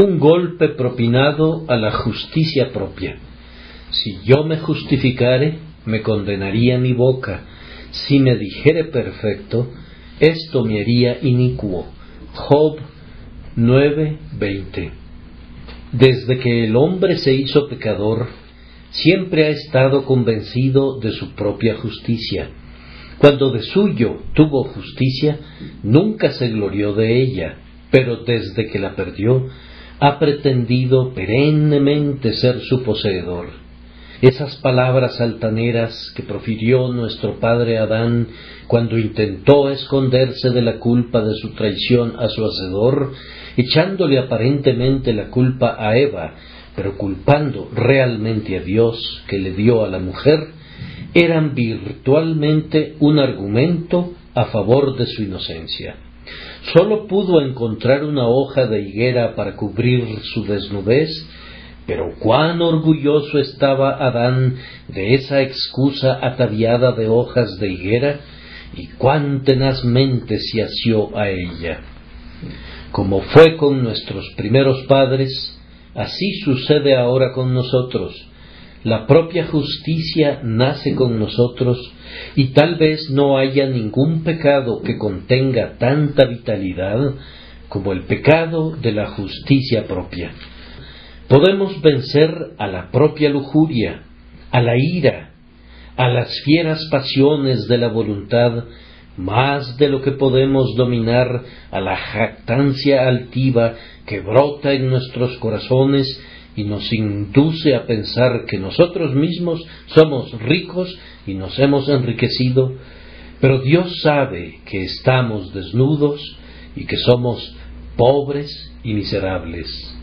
un golpe propinado a la justicia propia. Si yo me justificare, me condenaría mi boca. Si me dijere perfecto, esto me haría inicuo. Job 9:20 Desde que el hombre se hizo pecador, siempre ha estado convencido de su propia justicia. Cuando de suyo tuvo justicia, nunca se glorió de ella, pero desde que la perdió, ha pretendido perennemente ser su poseedor. Esas palabras altaneras que profirió nuestro padre Adán cuando intentó esconderse de la culpa de su traición a su hacedor, echándole aparentemente la culpa a Eva, pero culpando realmente a Dios que le dio a la mujer, eran virtualmente un argumento a favor de su inocencia. Sólo pudo encontrar una hoja de higuera para cubrir su desnudez, pero cuán orgulloso estaba Adán de esa excusa ataviada de hojas de higuera, y cuán tenazmente se asió a ella. Como fue con nuestros primeros padres, así sucede ahora con nosotros. La propia justicia nace con nosotros y tal vez no haya ningún pecado que contenga tanta vitalidad como el pecado de la justicia propia. Podemos vencer a la propia lujuria, a la ira, a las fieras pasiones de la voluntad, más de lo que podemos dominar a la jactancia altiva que brota en nuestros corazones y nos induce a pensar que nosotros mismos somos ricos y nos hemos enriquecido, pero Dios sabe que estamos desnudos y que somos pobres y miserables.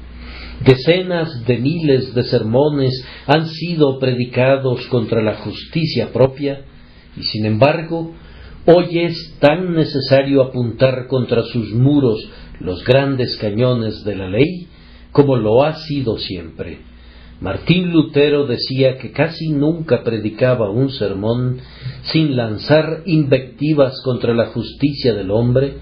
Decenas de miles de sermones han sido predicados contra la justicia propia y sin embargo hoy es tan necesario apuntar contra sus muros los grandes cañones de la ley como lo ha sido siempre. Martín Lutero decía que casi nunca predicaba un sermón sin lanzar invectivas contra la justicia del hombre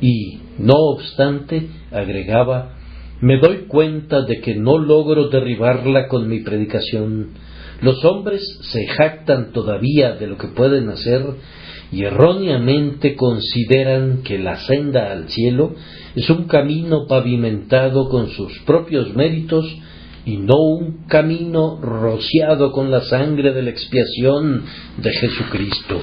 y, no obstante, agregaba, me doy cuenta de que no logro derribarla con mi predicación. Los hombres se jactan todavía de lo que pueden hacer y erróneamente consideran que la senda al cielo es un camino pavimentado con sus propios méritos y no un camino rociado con la sangre de la expiación de Jesucristo.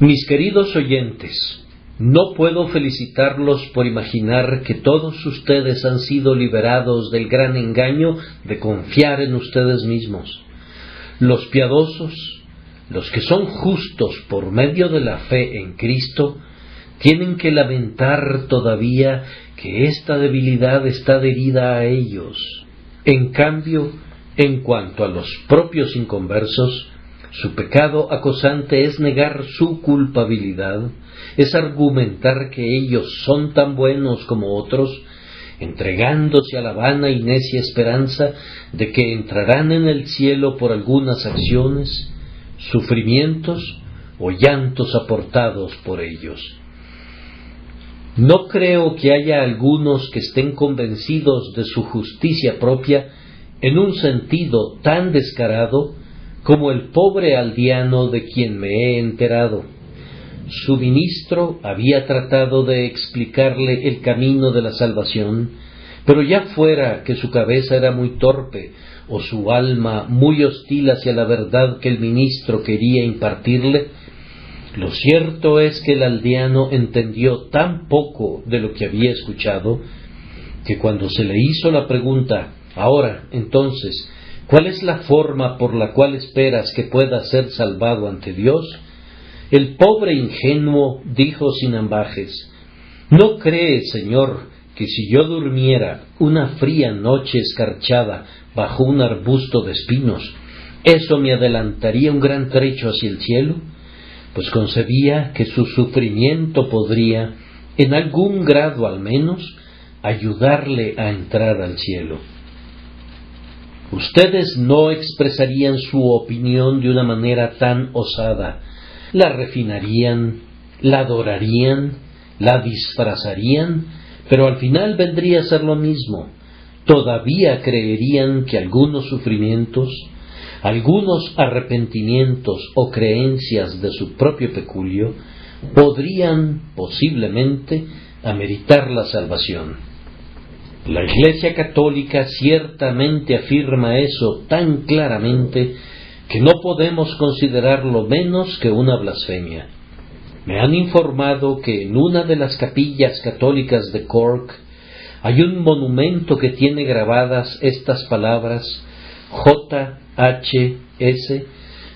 Mis queridos oyentes, no puedo felicitarlos por imaginar que todos ustedes han sido liberados del gran engaño de confiar en ustedes mismos. Los piadosos, los que son justos por medio de la fe en Cristo, tienen que lamentar todavía que esta debilidad está adherida a ellos. En cambio, en cuanto a los propios inconversos, su pecado acosante es negar su culpabilidad, es argumentar que ellos son tan buenos como otros, entregándose a la vana y necia esperanza de que entrarán en el cielo por algunas acciones, sufrimientos o llantos aportados por ellos. No creo que haya algunos que estén convencidos de su justicia propia en un sentido tan descarado como el pobre aldeano de quien me he enterado. Su ministro había tratado de explicarle el camino de la salvación, pero ya fuera que su cabeza era muy torpe o su alma muy hostil hacia la verdad que el ministro quería impartirle, lo cierto es que el aldeano entendió tan poco de lo que había escuchado que cuando se le hizo la pregunta, ahora, entonces, ¿cuál es la forma por la cual esperas que pueda ser salvado ante Dios? El pobre ingenuo dijo sin ambajes, ¿no crees, Señor, que si yo durmiera una fría noche escarchada bajo un arbusto de espinos, eso me adelantaría un gran trecho hacia el cielo? pues concebía que su sufrimiento podría, en algún grado al menos, ayudarle a entrar al cielo. Ustedes no expresarían su opinión de una manera tan osada, la refinarían, la adorarían, la disfrazarían, pero al final vendría a ser lo mismo. Todavía creerían que algunos sufrimientos, algunos arrepentimientos o creencias de su propio peculio podrían posiblemente ameritar la salvación. La Iglesia Católica ciertamente afirma eso tan claramente que no podemos considerarlo menos que una blasfemia. Me han informado que en una de las capillas católicas de Cork hay un monumento que tiene grabadas estas palabras J.H.S.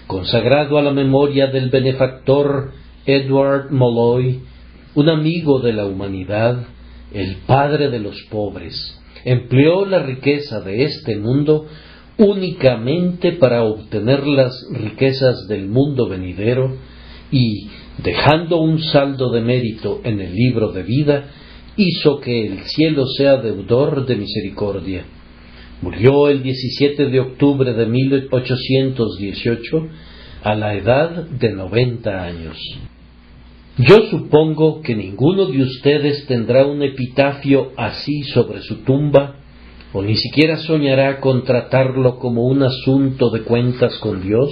consagrado a la memoria del benefactor Edward Molloy, un amigo de la humanidad, el padre de los pobres. Empleó la riqueza de este mundo únicamente para obtener las riquezas del mundo venidero y, dejando un saldo de mérito en el libro de vida, hizo que el cielo sea deudor de misericordia. Murió el 17 de octubre de 1818 a la edad de noventa años. Yo supongo que ninguno de ustedes tendrá un epitafio así sobre su tumba, o ni siquiera soñará con tratarlo como un asunto de cuentas con Dios,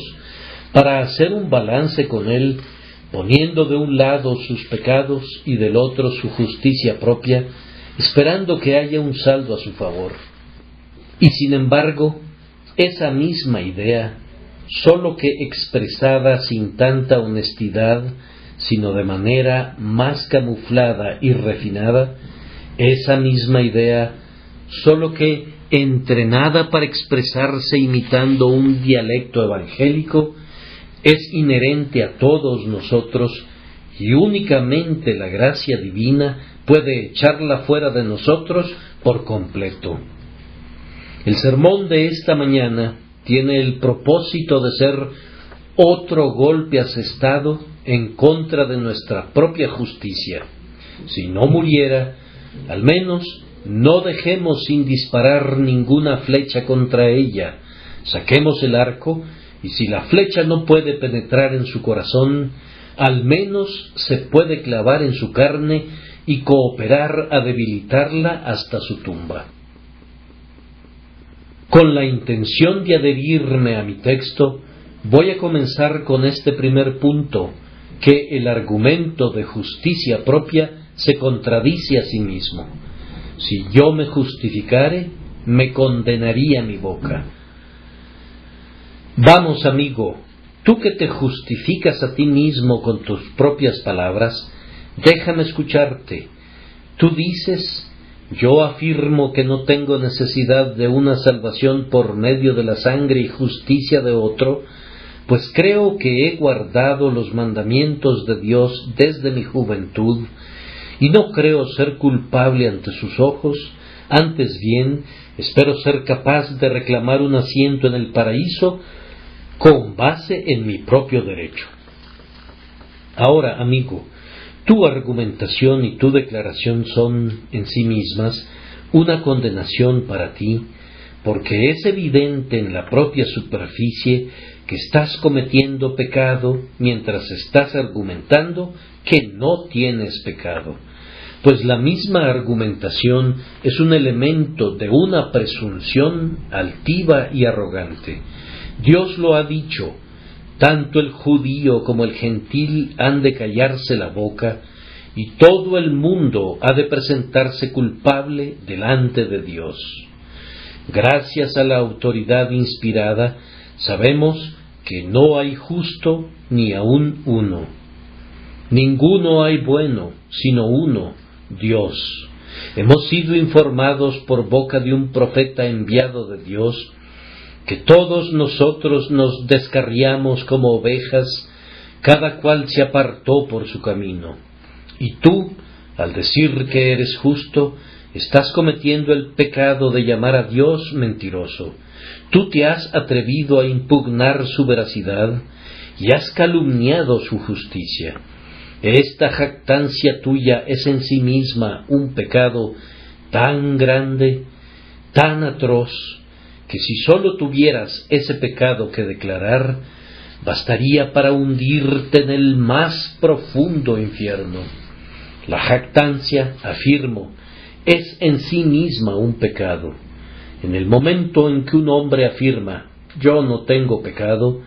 para hacer un balance con Él, poniendo de un lado sus pecados y del otro su justicia propia, esperando que haya un saldo a su favor. Y sin embargo, esa misma idea, sólo que expresada sin tanta honestidad, sino de manera más camuflada y refinada, esa misma idea, sólo que entrenada para expresarse imitando un dialecto evangélico, es inherente a todos nosotros y únicamente la gracia divina puede echarla fuera de nosotros por completo. El sermón de esta mañana tiene el propósito de ser otro golpe asestado en contra de nuestra propia justicia. Si no muriera, al menos no dejemos sin disparar ninguna flecha contra ella. Saquemos el arco y si la flecha no puede penetrar en su corazón, al menos se puede clavar en su carne y cooperar a debilitarla hasta su tumba. Con la intención de adherirme a mi texto, Voy a comenzar con este primer punto, que el argumento de justicia propia se contradice a sí mismo. Si yo me justificare, me condenaría mi boca. Vamos, amigo, tú que te justificas a ti mismo con tus propias palabras, déjame escucharte. Tú dices, yo afirmo que no tengo necesidad de una salvación por medio de la sangre y justicia de otro, pues creo que he guardado los mandamientos de Dios desde mi juventud, y no creo ser culpable ante sus ojos, antes bien espero ser capaz de reclamar un asiento en el paraíso con base en mi propio derecho. Ahora, amigo, tu argumentación y tu declaración son en sí mismas una condenación para ti, porque es evidente en la propia superficie que estás cometiendo pecado mientras estás argumentando que no tienes pecado, pues la misma argumentación es un elemento de una presunción altiva y arrogante. Dios lo ha dicho, tanto el judío como el gentil han de callarse la boca, y todo el mundo ha de presentarse culpable delante de Dios. Gracias a la autoridad inspirada, sabemos que no hay justo ni aun uno. Ninguno hay bueno, sino uno, Dios. Hemos sido informados por boca de un profeta enviado de Dios, que todos nosotros nos descarriamos como ovejas, cada cual se apartó por su camino. Y tú, al decir que eres justo, estás cometiendo el pecado de llamar a Dios mentiroso Tú te has atrevido a impugnar su veracidad y has calumniado su justicia. Esta jactancia tuya es en sí misma un pecado tan grande, tan atroz, que si sólo tuvieras ese pecado que declarar, bastaría para hundirte en el más profundo infierno. La jactancia, afirmo, es en sí misma un pecado. En el momento en que un hombre afirma yo no tengo pecado,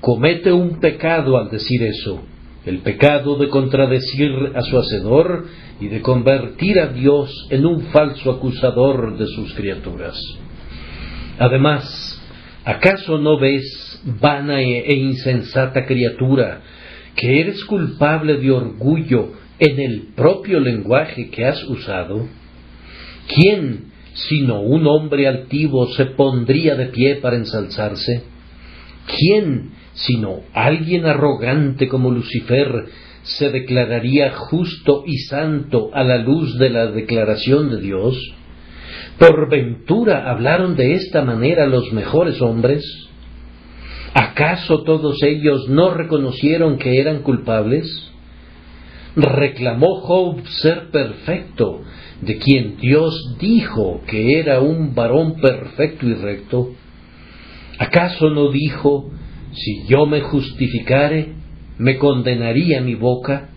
comete un pecado al decir eso, el pecado de contradecir a su Hacedor y de convertir a Dios en un falso acusador de sus criaturas. Además, ¿acaso no ves, vana e insensata criatura, que eres culpable de orgullo en el propio lenguaje que has usado? ¿Quién, sino un hombre altivo, se pondría de pie para ensalzarse? ¿Quién, sino alguien arrogante como Lucifer, se declararía justo y santo a la luz de la declaración de Dios? ¿Por ventura hablaron de esta manera los mejores hombres? ¿Acaso todos ellos no reconocieron que eran culpables? ¿Reclamó Job ser perfecto, de quien Dios dijo que era un varón perfecto y recto? ¿Acaso no dijo, si yo me justificare, me condenaría mi boca?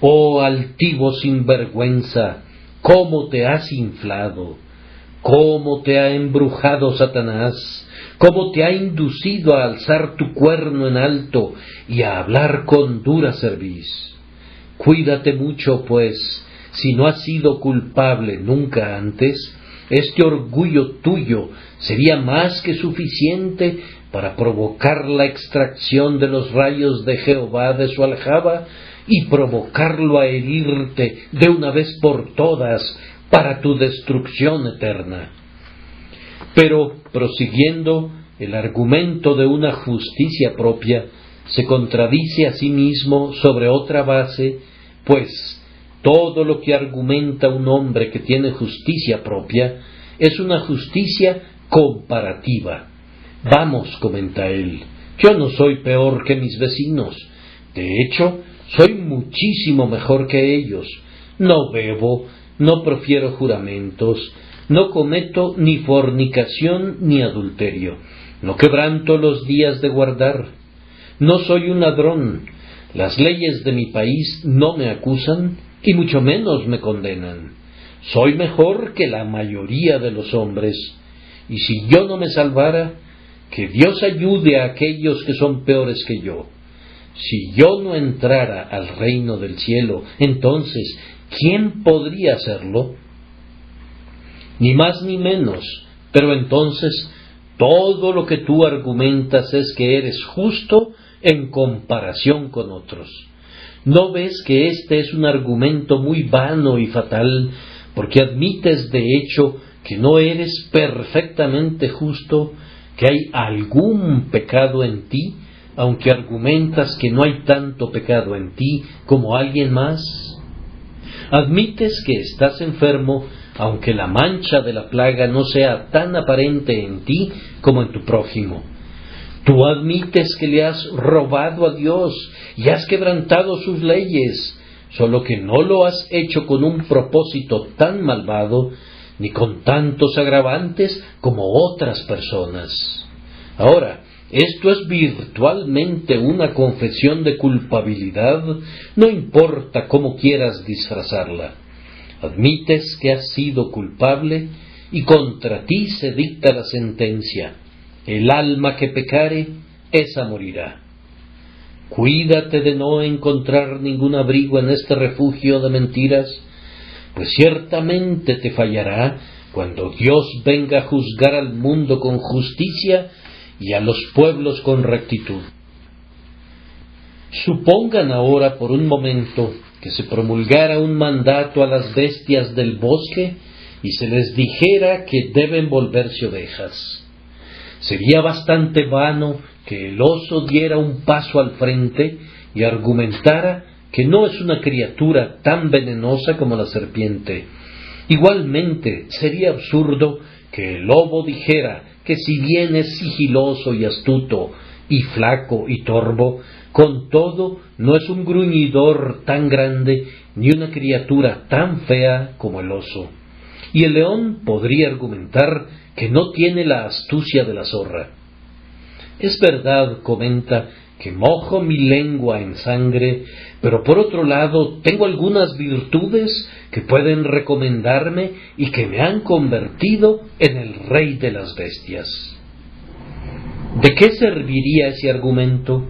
Oh altivo sinvergüenza, cómo te has inflado, cómo te ha embrujado Satanás, cómo te ha inducido a alzar tu cuerno en alto y a hablar con dura cerviz. Cuídate mucho, pues, si no has sido culpable nunca antes, este orgullo tuyo sería más que suficiente para provocar la extracción de los rayos de Jehová de su aljaba y provocarlo a herirte de una vez por todas para tu destrucción eterna. Pero, prosiguiendo, el argumento de una justicia propia se contradice a sí mismo sobre otra base, pues todo lo que argumenta un hombre que tiene justicia propia es una justicia comparativa. Vamos, comenta él, yo no soy peor que mis vecinos. De hecho, soy muchísimo mejor que ellos. No bebo, no profiero juramentos, no cometo ni fornicación ni adulterio, no quebranto los días de guardar, no soy un ladrón, las leyes de mi país no me acusan y mucho menos me condenan. Soy mejor que la mayoría de los hombres, y si yo no me salvara, que Dios ayude a aquellos que son peores que yo. Si yo no entrara al reino del cielo, entonces, ¿quién podría hacerlo? Ni más ni menos, pero entonces todo lo que tú argumentas es que eres justo en comparación con otros. ¿No ves que este es un argumento muy vano y fatal, porque admites de hecho que no eres perfectamente justo, que hay algún pecado en ti, aunque argumentas que no hay tanto pecado en ti como alguien más? Admites que estás enfermo, aunque la mancha de la plaga no sea tan aparente en ti como en tu prójimo. Tú admites que le has robado a Dios y has quebrantado sus leyes, solo que no lo has hecho con un propósito tan malvado ni con tantos agravantes como otras personas. Ahora, esto es virtualmente una confesión de culpabilidad, no importa cómo quieras disfrazarla. Admites que has sido culpable y contra ti se dicta la sentencia. El alma que pecare, esa morirá. Cuídate de no encontrar ningún abrigo en este refugio de mentiras, pues ciertamente te fallará cuando Dios venga a juzgar al mundo con justicia y a los pueblos con rectitud. Supongan ahora por un momento que se promulgara un mandato a las bestias del bosque y se les dijera que deben volverse ovejas. Sería bastante vano que el oso diera un paso al frente y argumentara que no es una criatura tan venenosa como la serpiente. Igualmente sería absurdo que el lobo dijera que si bien es sigiloso y astuto, y flaco y torvo, con todo no es un gruñidor tan grande ni una criatura tan fea como el oso. Y el león podría argumentar que no tiene la astucia de la zorra. Es verdad, comenta, que mojo mi lengua en sangre, pero por otro lado tengo algunas virtudes que pueden recomendarme y que me han convertido en el rey de las bestias. ¿De qué serviría ese argumento?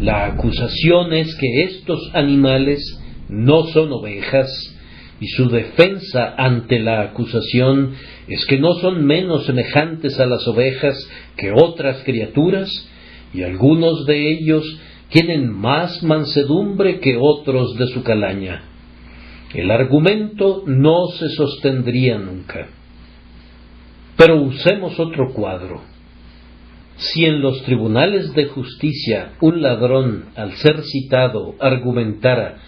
La acusación es que estos animales no son ovejas y su defensa ante la acusación es que no son menos semejantes a las ovejas que otras criaturas y algunos de ellos tienen más mansedumbre que otros de su calaña. El argumento no se sostendría nunca. Pero usemos otro cuadro. Si en los tribunales de justicia un ladrón, al ser citado, argumentara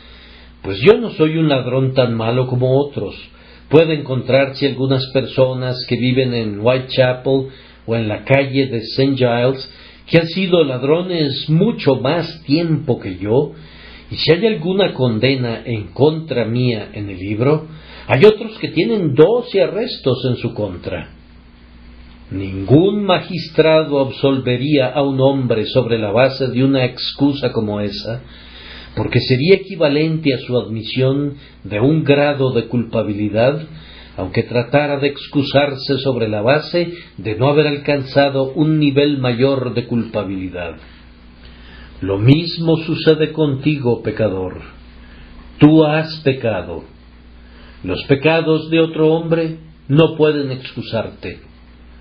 pues yo no soy un ladrón tan malo como otros. Puede encontrarse algunas personas que viven en Whitechapel o en la calle de St. Giles que han sido ladrones mucho más tiempo que yo, y si hay alguna condena en contra mía en el libro, hay otros que tienen doce arrestos en su contra. Ningún magistrado absolvería a un hombre sobre la base de una excusa como esa, porque sería equivalente a su admisión de un grado de culpabilidad, aunque tratara de excusarse sobre la base de no haber alcanzado un nivel mayor de culpabilidad. Lo mismo sucede contigo, pecador. Tú has pecado. Los pecados de otro hombre no pueden excusarte.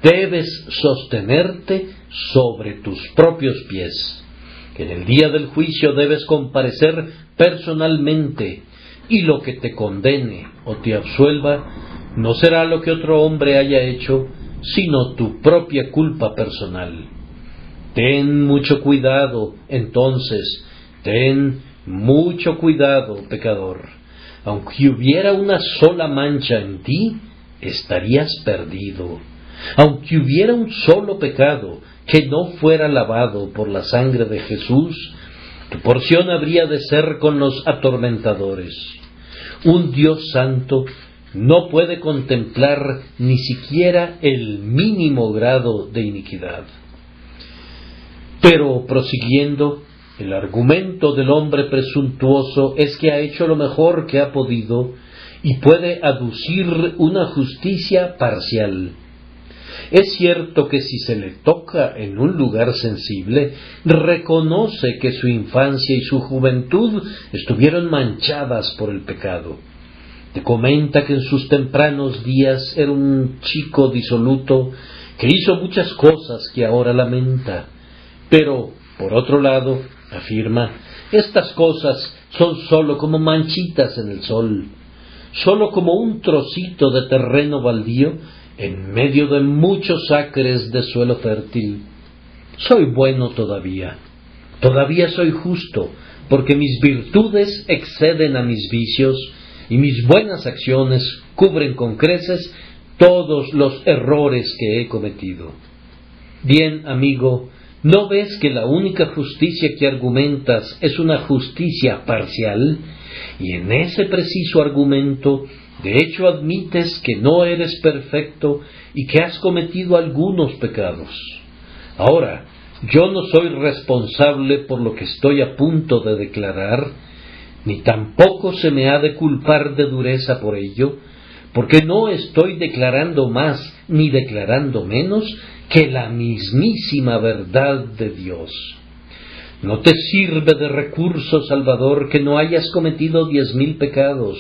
Debes sostenerte sobre tus propios pies en el día del juicio debes comparecer personalmente y lo que te condene o te absuelva no será lo que otro hombre haya hecho, sino tu propia culpa personal. Ten mucho cuidado, entonces, ten mucho cuidado, pecador. Aunque hubiera una sola mancha en ti, estarías perdido. Aunque hubiera un solo pecado, que no fuera lavado por la sangre de Jesús, tu porción habría de ser con los atormentadores. Un Dios santo no puede contemplar ni siquiera el mínimo grado de iniquidad. Pero prosiguiendo, el argumento del hombre presuntuoso es que ha hecho lo mejor que ha podido y puede aducir una justicia parcial es cierto que si se le toca en un lugar sensible, reconoce que su infancia y su juventud estuvieron manchadas por el pecado. Comenta que en sus tempranos días era un chico disoluto que hizo muchas cosas que ahora lamenta. Pero, por otro lado, afirma, estas cosas son sólo como manchitas en el sol, sólo como un trocito de terreno baldío en medio de muchos acres de suelo fértil. Soy bueno todavía, todavía soy justo, porque mis virtudes exceden a mis vicios y mis buenas acciones cubren con creces todos los errores que he cometido. Bien, amigo, ¿no ves que la única justicia que argumentas es una justicia parcial? Y en ese preciso argumento de hecho, admites que no eres perfecto y que has cometido algunos pecados. Ahora, yo no soy responsable por lo que estoy a punto de declarar, ni tampoco se me ha de culpar de dureza por ello, porque no estoy declarando más ni declarando menos que la mismísima verdad de Dios. No te sirve de recurso, Salvador, que no hayas cometido diez mil pecados,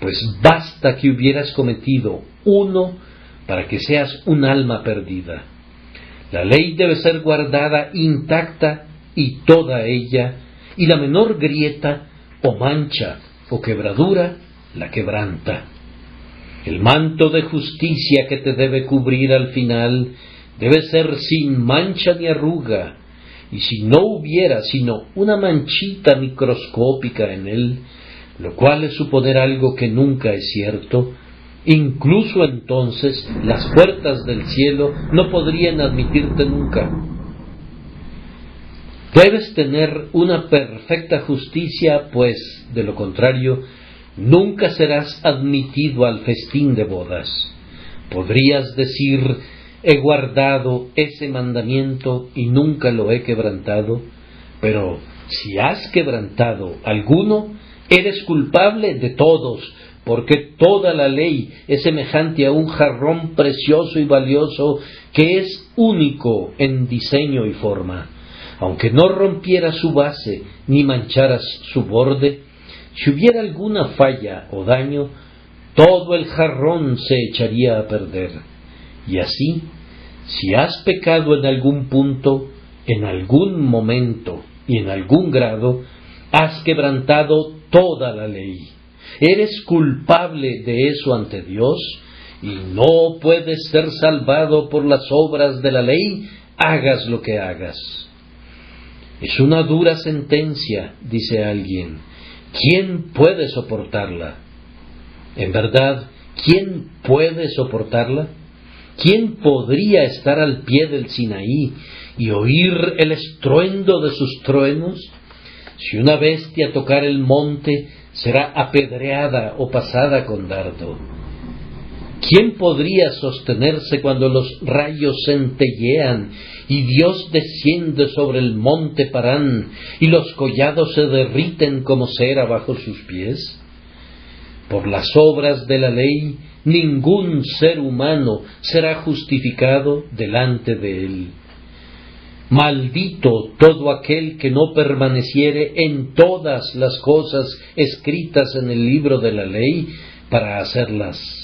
pues basta que hubieras cometido uno para que seas un alma perdida. La ley debe ser guardada intacta y toda ella, y la menor grieta o mancha o quebradura la quebranta. El manto de justicia que te debe cubrir al final debe ser sin mancha ni arruga, y si no hubiera sino una manchita microscópica en él, lo cual es suponer algo que nunca es cierto, incluso entonces las puertas del cielo no podrían admitirte nunca. Debes tener una perfecta justicia, pues, de lo contrario, nunca serás admitido al festín de bodas. Podrías decir, he guardado ese mandamiento y nunca lo he quebrantado, Pero si has quebrantado alguno, eres culpable de todos, porque toda la ley es semejante a un jarrón precioso y valioso que es único en diseño y forma. Aunque no rompiera su base ni mancharas su borde, si hubiera alguna falla o daño, todo el jarrón se echaría a perder. Y así, si has pecado en algún punto, en algún momento y en algún grado, has quebrantado toda la ley. Eres culpable de eso ante Dios y no puedes ser salvado por las obras de la ley, hagas lo que hagas. Es una dura sentencia, dice alguien. ¿Quién puede soportarla? En verdad, ¿quién puede soportarla? ¿Quién podría estar al pie del Sinaí y oír el estruendo de sus truenos? Si una bestia tocar el monte, será apedreada o pasada con dardo. ¿Quién podría sostenerse cuando los rayos centellean y Dios desciende sobre el monte Parán y los collados se derriten como cera bajo sus pies? Por las obras de la ley ningún ser humano será justificado delante de él. Maldito todo aquel que no permaneciere en todas las cosas escritas en el libro de la ley para hacerlas.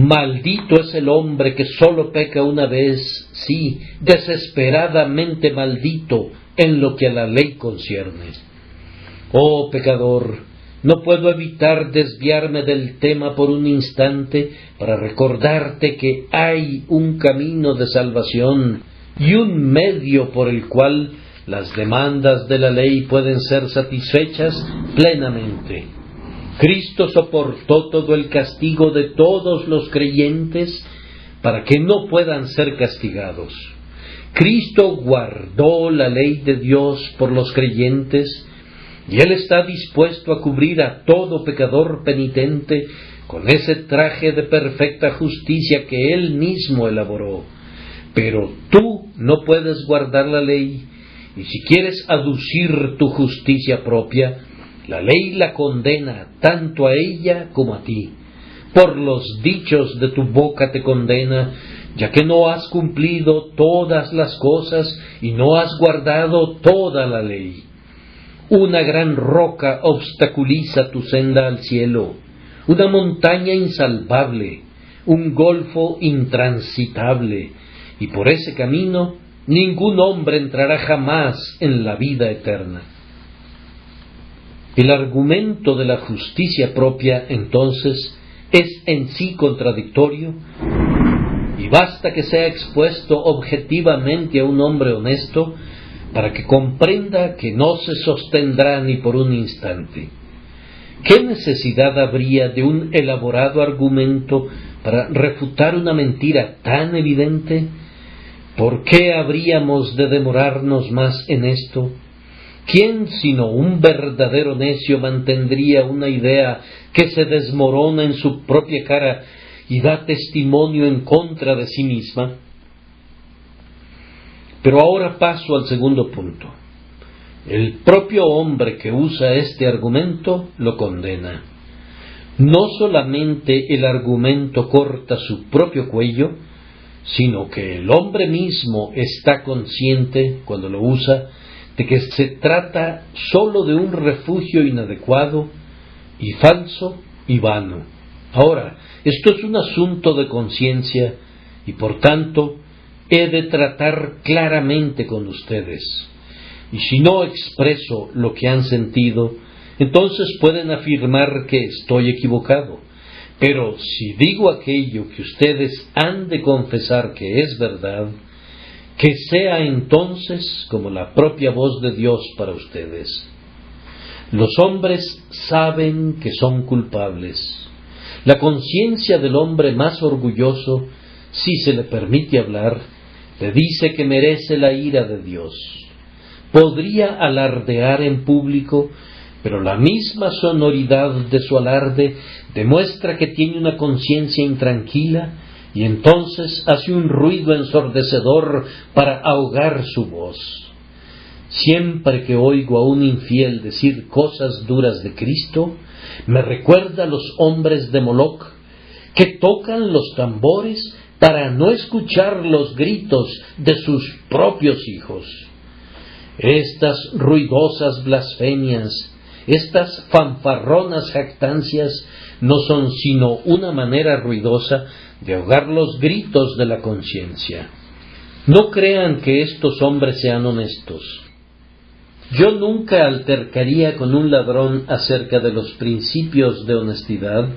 Maldito es el hombre que sólo peca una vez, sí, desesperadamente maldito en lo que a la ley concierne. Oh pecador, no puedo evitar desviarme del tema por un instante para recordarte que hay un camino de salvación y un medio por el cual las demandas de la ley pueden ser satisfechas plenamente. Cristo soportó todo el castigo de todos los creyentes para que no puedan ser castigados. Cristo guardó la ley de Dios por los creyentes y Él está dispuesto a cubrir a todo pecador penitente con ese traje de perfecta justicia que Él mismo elaboró. Pero tú no puedes guardar la ley, y si quieres aducir tu justicia propia, la ley la condena tanto a ella como a ti. Por los dichos de tu boca te condena, ya que no has cumplido todas las cosas y no has guardado toda la ley. Una gran roca obstaculiza tu senda al cielo, una montaña insalvable, un golfo intransitable, y por ese camino ningún hombre entrará jamás en la vida eterna. El argumento de la justicia propia, entonces, es en sí contradictorio y basta que sea expuesto objetivamente a un hombre honesto para que comprenda que no se sostendrá ni por un instante. ¿Qué necesidad habría de un elaborado argumento para refutar una mentira tan evidente? ¿Por qué habríamos de demorarnos más en esto? ¿Quién sino un verdadero necio mantendría una idea que se desmorona en su propia cara y da testimonio en contra de sí misma? Pero ahora paso al segundo punto. El propio hombre que usa este argumento lo condena. No solamente el argumento corta su propio cuello, sino que el hombre mismo está consciente, cuando lo usa, de que se trata sólo de un refugio inadecuado y falso y vano. Ahora, esto es un asunto de conciencia y por tanto he de tratar claramente con ustedes. Y si no expreso lo que han sentido, entonces pueden afirmar que estoy equivocado. Pero si digo aquello que ustedes han de confesar que es verdad, que sea entonces como la propia voz de Dios para ustedes. Los hombres saben que son culpables. La conciencia del hombre más orgulloso, si se le permite hablar, le dice que merece la ira de Dios. Podría alardear en público pero la misma sonoridad de su alarde demuestra que tiene una conciencia intranquila y entonces hace un ruido ensordecedor para ahogar su voz. Siempre que oigo a un infiel decir cosas duras de Cristo, me recuerda a los hombres de Moloch que tocan los tambores para no escuchar los gritos de sus propios hijos. Estas ruidosas blasfemias, estas fanfarronas jactancias no son sino una manera ruidosa de ahogar los gritos de la conciencia. No crean que estos hombres sean honestos. Yo nunca altercaría con un ladrón acerca de los principios de honestidad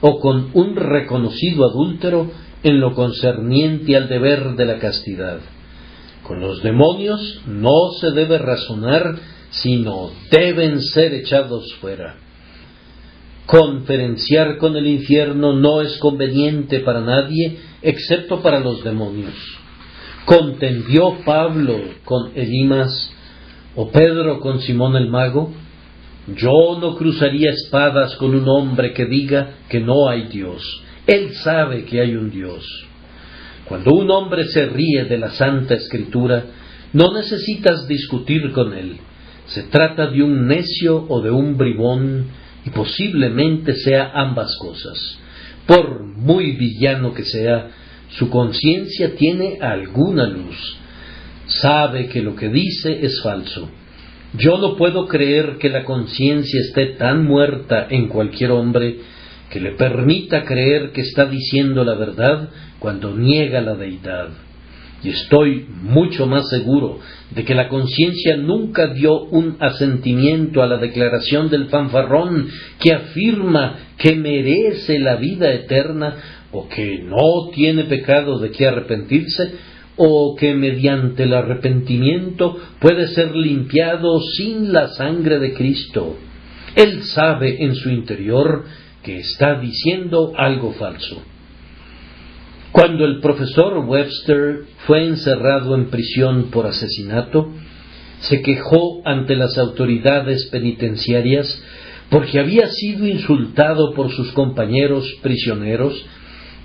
o con un reconocido adúltero en lo concerniente al deber de la castidad. Con los demonios no se debe razonar, sino deben ser echados fuera. Conferenciar con el infierno no es conveniente para nadie, excepto para los demonios. Contendió Pablo con Elimas o Pedro con Simón el mago. Yo no cruzaría espadas con un hombre que diga que no hay Dios. Él sabe que hay un Dios. Cuando un hombre se ríe de la Santa Escritura, no necesitas discutir con él. Se trata de un necio o de un bribón y posiblemente sea ambas cosas. Por muy villano que sea, su conciencia tiene alguna luz. Sabe que lo que dice es falso. Yo no puedo creer que la conciencia esté tan muerta en cualquier hombre que le permita creer que está diciendo la verdad cuando niega la deidad. Y estoy mucho más seguro de que la conciencia nunca dio un asentimiento a la declaración del fanfarrón que afirma que merece la vida eterna o que no tiene pecado de que arrepentirse o que mediante el arrepentimiento puede ser limpiado sin la sangre de Cristo. Él sabe en su interior que está diciendo algo falso. Cuando el profesor Webster fue encerrado en prisión por asesinato, se quejó ante las autoridades penitenciarias porque había sido insultado por sus compañeros prisioneros,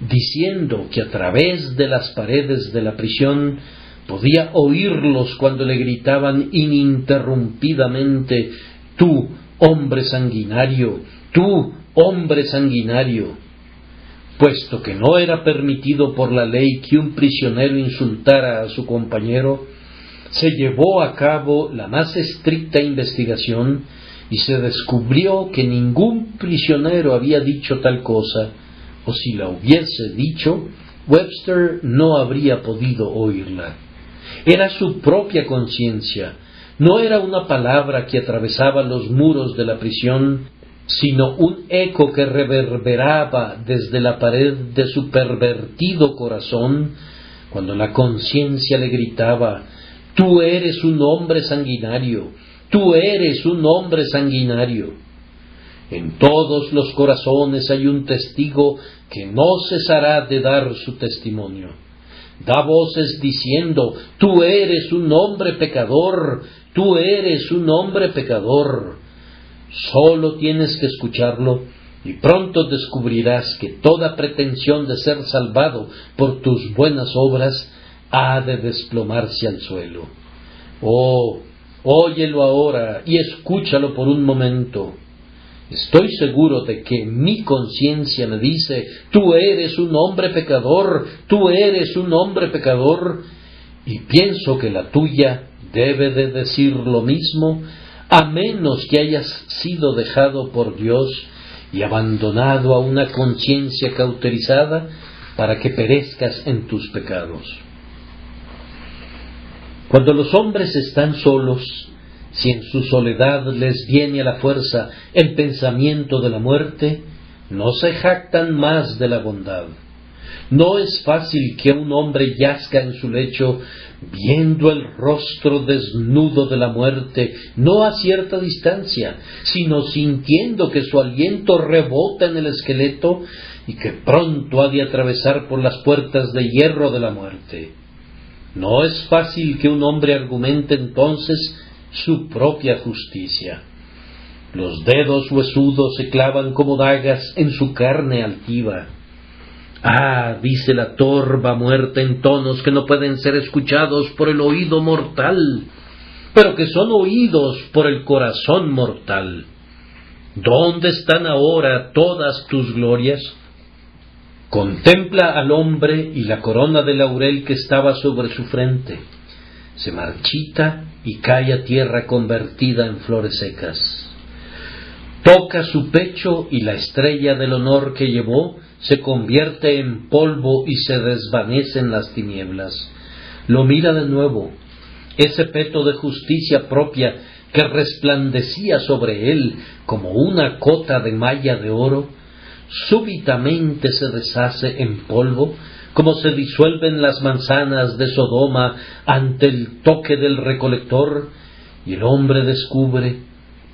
diciendo que a través de las paredes de la prisión podía oírlos cuando le gritaban ininterrumpidamente Tú, hombre sanguinario, tú, hombre sanguinario, puesto que no era permitido por la ley que un prisionero insultara a su compañero, se llevó a cabo la más estricta investigación y se descubrió que ningún prisionero había dicho tal cosa, o si la hubiese dicho, Webster no habría podido oírla. Era su propia conciencia, no era una palabra que atravesaba los muros de la prisión sino un eco que reverberaba desde la pared de su pervertido corazón cuando la conciencia le gritaba Tú eres un hombre sanguinario, tú eres un hombre sanguinario. En todos los corazones hay un testigo que no cesará de dar su testimonio. Da voces diciendo, tú eres un hombre pecador, tú eres un hombre pecador. Solo tienes que escucharlo y pronto descubrirás que toda pretensión de ser salvado por tus buenas obras ha de desplomarse al suelo. Oh, óyelo ahora y escúchalo por un momento. Estoy seguro de que mi conciencia me dice, tú eres un hombre pecador, tú eres un hombre pecador, y pienso que la tuya debe de decir lo mismo a menos que hayas sido dejado por Dios y abandonado a una conciencia cauterizada para que perezcas en tus pecados. Cuando los hombres están solos, si en su soledad les viene a la fuerza el pensamiento de la muerte, no se jactan más de la bondad. No es fácil que un hombre yazca en su lecho viendo el rostro desnudo de la muerte, no a cierta distancia, sino sintiendo que su aliento rebota en el esqueleto y que pronto ha de atravesar por las puertas de hierro de la muerte. No es fácil que un hombre argumente entonces su propia justicia. Los dedos huesudos se clavan como dagas en su carne altiva Ah, dice la torva muerta en tonos que no pueden ser escuchados por el oído mortal. pero que son oídos por el corazón mortal. ¿Dónde están ahora todas tus glorias? Contempla al hombre y la corona de laurel que estaba sobre su frente. Se marchita y cae a tierra convertida en flores secas. Toca su pecho y la estrella del honor que llevó se convierte en polvo y se desvanece en las tinieblas. Lo mira de nuevo. Ese peto de justicia propia que resplandecía sobre él como una cota de malla de oro, súbitamente se deshace en polvo, como se disuelven las manzanas de Sodoma ante el toque del recolector, y el hombre descubre,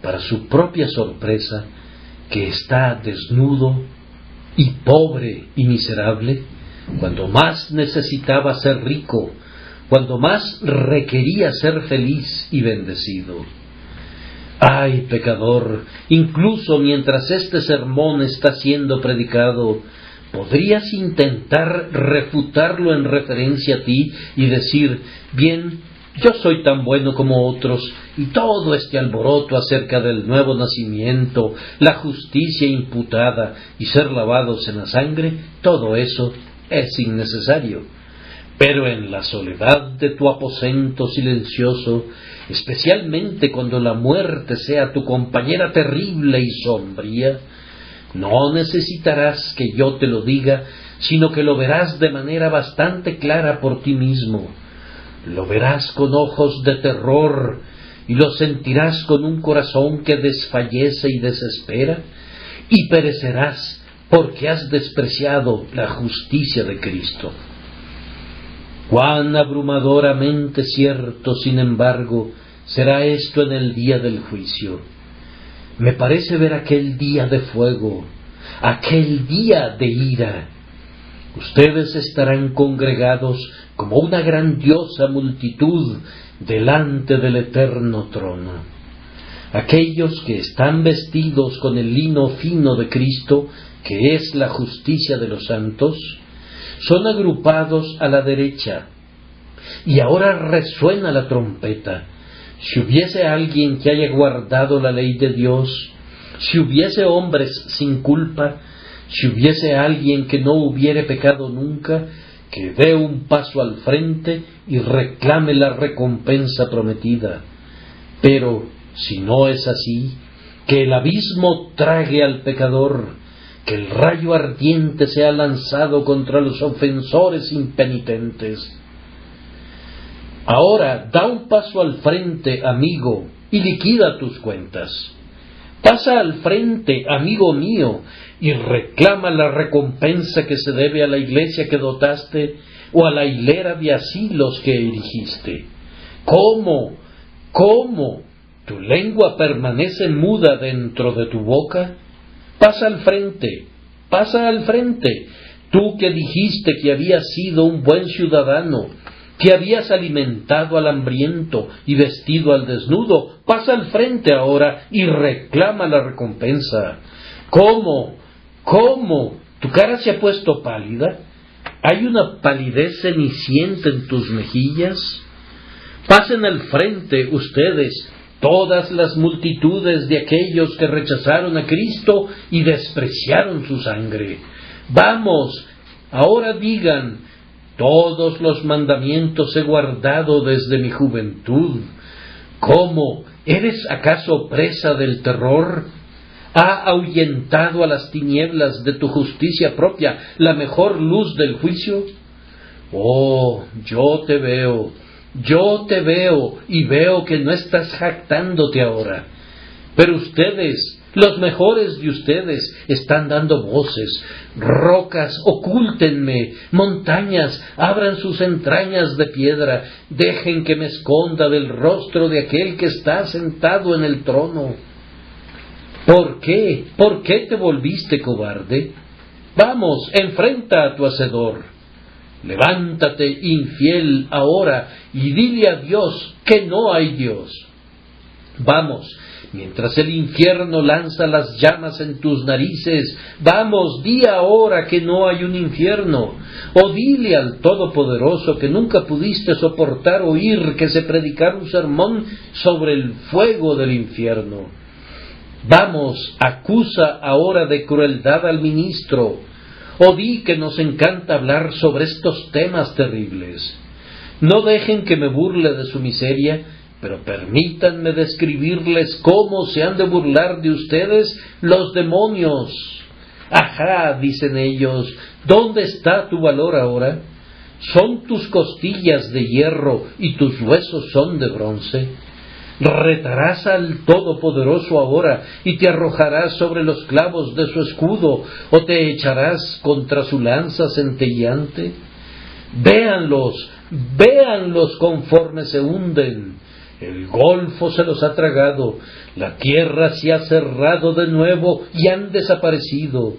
para su propia sorpresa, que está desnudo y pobre y miserable, cuando más necesitaba ser rico, cuando más requería ser feliz y bendecido. Ay, pecador, incluso mientras este sermón está siendo predicado, podrías intentar refutarlo en referencia a ti y decir, bien, yo soy tan bueno como otros, y todo este alboroto acerca del nuevo nacimiento, la justicia imputada y ser lavados en la sangre, todo eso es innecesario. Pero en la soledad de tu aposento silencioso, especialmente cuando la muerte sea tu compañera terrible y sombría, no necesitarás que yo te lo diga, sino que lo verás de manera bastante clara por ti mismo. Lo verás con ojos de terror y lo sentirás con un corazón que desfallece y desespera, y perecerás porque has despreciado la justicia de Cristo. Cuán abrumadoramente cierto, sin embargo, será esto en el día del juicio. Me parece ver aquel día de fuego, aquel día de ira. Ustedes estarán congregados como una grandiosa multitud delante del eterno trono. Aquellos que están vestidos con el lino fino de Cristo, que es la justicia de los santos, son agrupados a la derecha. Y ahora resuena la trompeta. Si hubiese alguien que haya guardado la ley de Dios, si hubiese hombres sin culpa, si hubiese alguien que no hubiere pecado nunca, que dé un paso al frente y reclame la recompensa prometida. Pero si no es así, que el abismo trague al pecador, que el rayo ardiente sea lanzado contra los ofensores impenitentes. Ahora da un paso al frente, amigo, y liquida tus cuentas. Pasa al frente, amigo mío, y reclama la recompensa que se debe a la iglesia que dotaste o a la hilera de asilos que erigiste. ¿Cómo? ¿Cómo? ¿Tu lengua permanece muda dentro de tu boca? Pasa al frente, pasa al frente, tú que dijiste que habías sido un buen ciudadano, que habías alimentado al hambriento y vestido al desnudo, pasa al frente ahora y reclama la recompensa. ¿Cómo? ¿Cómo? ¿Tu cara se ha puesto pálida? ¿Hay una palidez cenicienta en tus mejillas? Pasen al frente ustedes todas las multitudes de aquellos que rechazaron a Cristo y despreciaron su sangre. Vamos, ahora digan, todos los mandamientos he guardado desde mi juventud. ¿Cómo? ¿Eres acaso presa del terror? ¿Ha ahuyentado a las tinieblas de tu justicia propia la mejor luz del juicio? Oh, yo te veo, yo te veo y veo que no estás jactándote ahora. Pero ustedes, los mejores de ustedes, están dando voces. Rocas, ocúltenme. Montañas, abran sus entrañas de piedra. Dejen que me esconda del rostro de aquel que está sentado en el trono. ¿Por qué? ¿Por qué te volviste cobarde? Vamos, enfrenta a tu hacedor. Levántate, infiel, ahora, y dile a Dios que no hay Dios. Vamos, mientras el infierno lanza las llamas en tus narices, vamos, di ahora que no hay un infierno, o dile al Todopoderoso que nunca pudiste soportar oír que se predicara un sermón sobre el fuego del infierno. Vamos, acusa ahora de crueldad al ministro, o di que nos encanta hablar sobre estos temas terribles. No dejen que me burle de su miseria, pero permítanme describirles cómo se han de burlar de ustedes los demonios. Ajá, dicen ellos, ¿dónde está tu valor ahora? ¿Son tus costillas de hierro y tus huesos son de bronce? Retarás al Todopoderoso ahora y te arrojarás sobre los clavos de su escudo o te echarás contra su lanza centelleante. Véanlos, véanlos conforme se hunden el golfo se los ha tragado, la tierra se ha cerrado de nuevo y han desaparecido.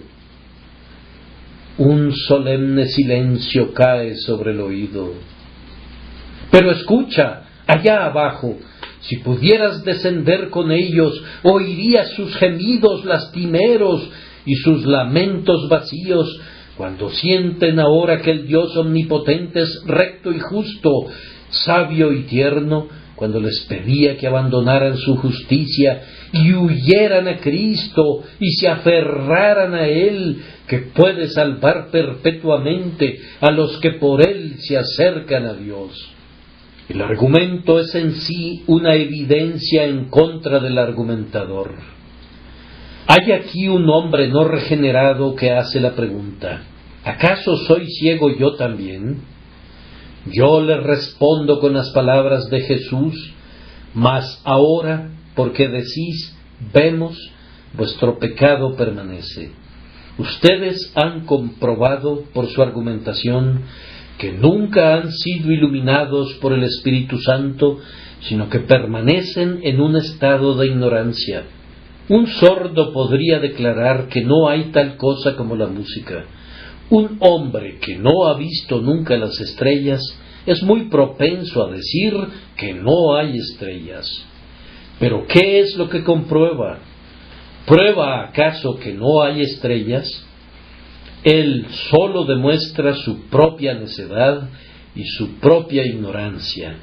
Un solemne silencio cae sobre el oído. Pero escucha, allá abajo, si pudieras descender con ellos, oirías sus gemidos lastimeros y sus lamentos vacíos, cuando sienten ahora que el Dios omnipotente es recto y justo, sabio y tierno, cuando les pedía que abandonaran su justicia y huyeran a Cristo y se aferraran a Él, que puede salvar perpetuamente a los que por Él se acercan a Dios. El argumento es en sí una evidencia en contra del argumentador. Hay aquí un hombre no regenerado que hace la pregunta, ¿acaso soy ciego yo también? Yo le respondo con las palabras de Jesús, mas ahora, porque decís, vemos, vuestro pecado permanece. Ustedes han comprobado por su argumentación que nunca han sido iluminados por el Espíritu Santo, sino que permanecen en un estado de ignorancia. Un sordo podría declarar que no hay tal cosa como la música, un hombre que no ha visto nunca las estrellas es muy propenso a decir que no hay estrellas. Pero ¿qué es lo que comprueba? ¿Prueba acaso que no hay estrellas? Él solo demuestra su propia necedad y su propia ignorancia.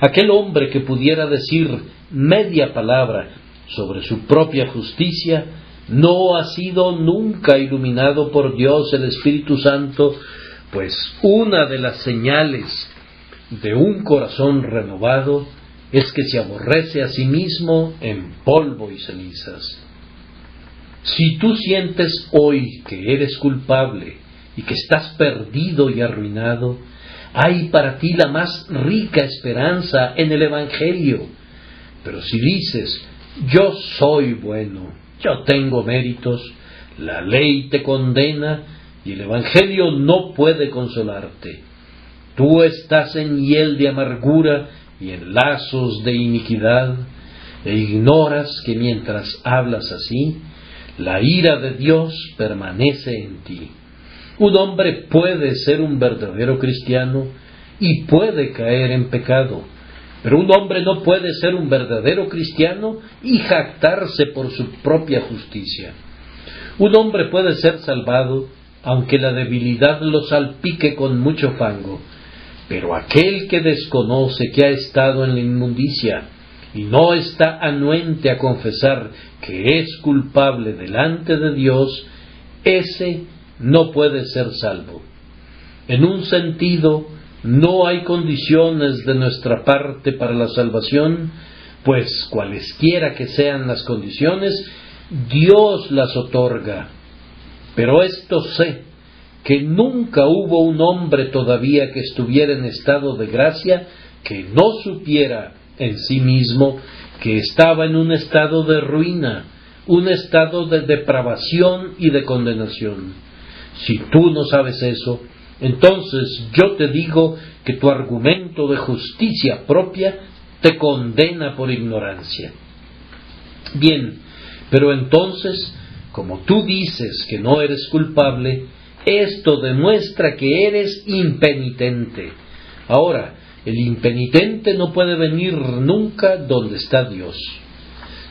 Aquel hombre que pudiera decir media palabra sobre su propia justicia no ha sido nunca iluminado por Dios el Espíritu Santo, pues una de las señales de un corazón renovado es que se aborrece a sí mismo en polvo y cenizas. Si tú sientes hoy que eres culpable y que estás perdido y arruinado, hay para ti la más rica esperanza en el Evangelio. Pero si dices, yo soy bueno, yo tengo méritos, la ley te condena y el Evangelio no puede consolarte. Tú estás en hiel de amargura y en lazos de iniquidad, e ignoras que mientras hablas así, la ira de Dios permanece en ti. Un hombre puede ser un verdadero cristiano y puede caer en pecado, pero un hombre no puede ser un verdadero cristiano y jactarse por su propia justicia. Un hombre puede ser salvado aunque la debilidad lo salpique con mucho fango, pero aquel que desconoce que ha estado en la inmundicia no está anuente a confesar que es culpable delante de Dios, ese no puede ser salvo. En un sentido, no hay condiciones de nuestra parte para la salvación, pues cualesquiera que sean las condiciones, Dios las otorga. Pero esto sé, que nunca hubo un hombre todavía que estuviera en estado de gracia que no supiera en sí mismo que estaba en un estado de ruina, un estado de depravación y de condenación. Si tú no sabes eso, entonces yo te digo que tu argumento de justicia propia te condena por ignorancia. Bien, pero entonces, como tú dices que no eres culpable, esto demuestra que eres impenitente. Ahora, el impenitente no puede venir nunca donde está Dios.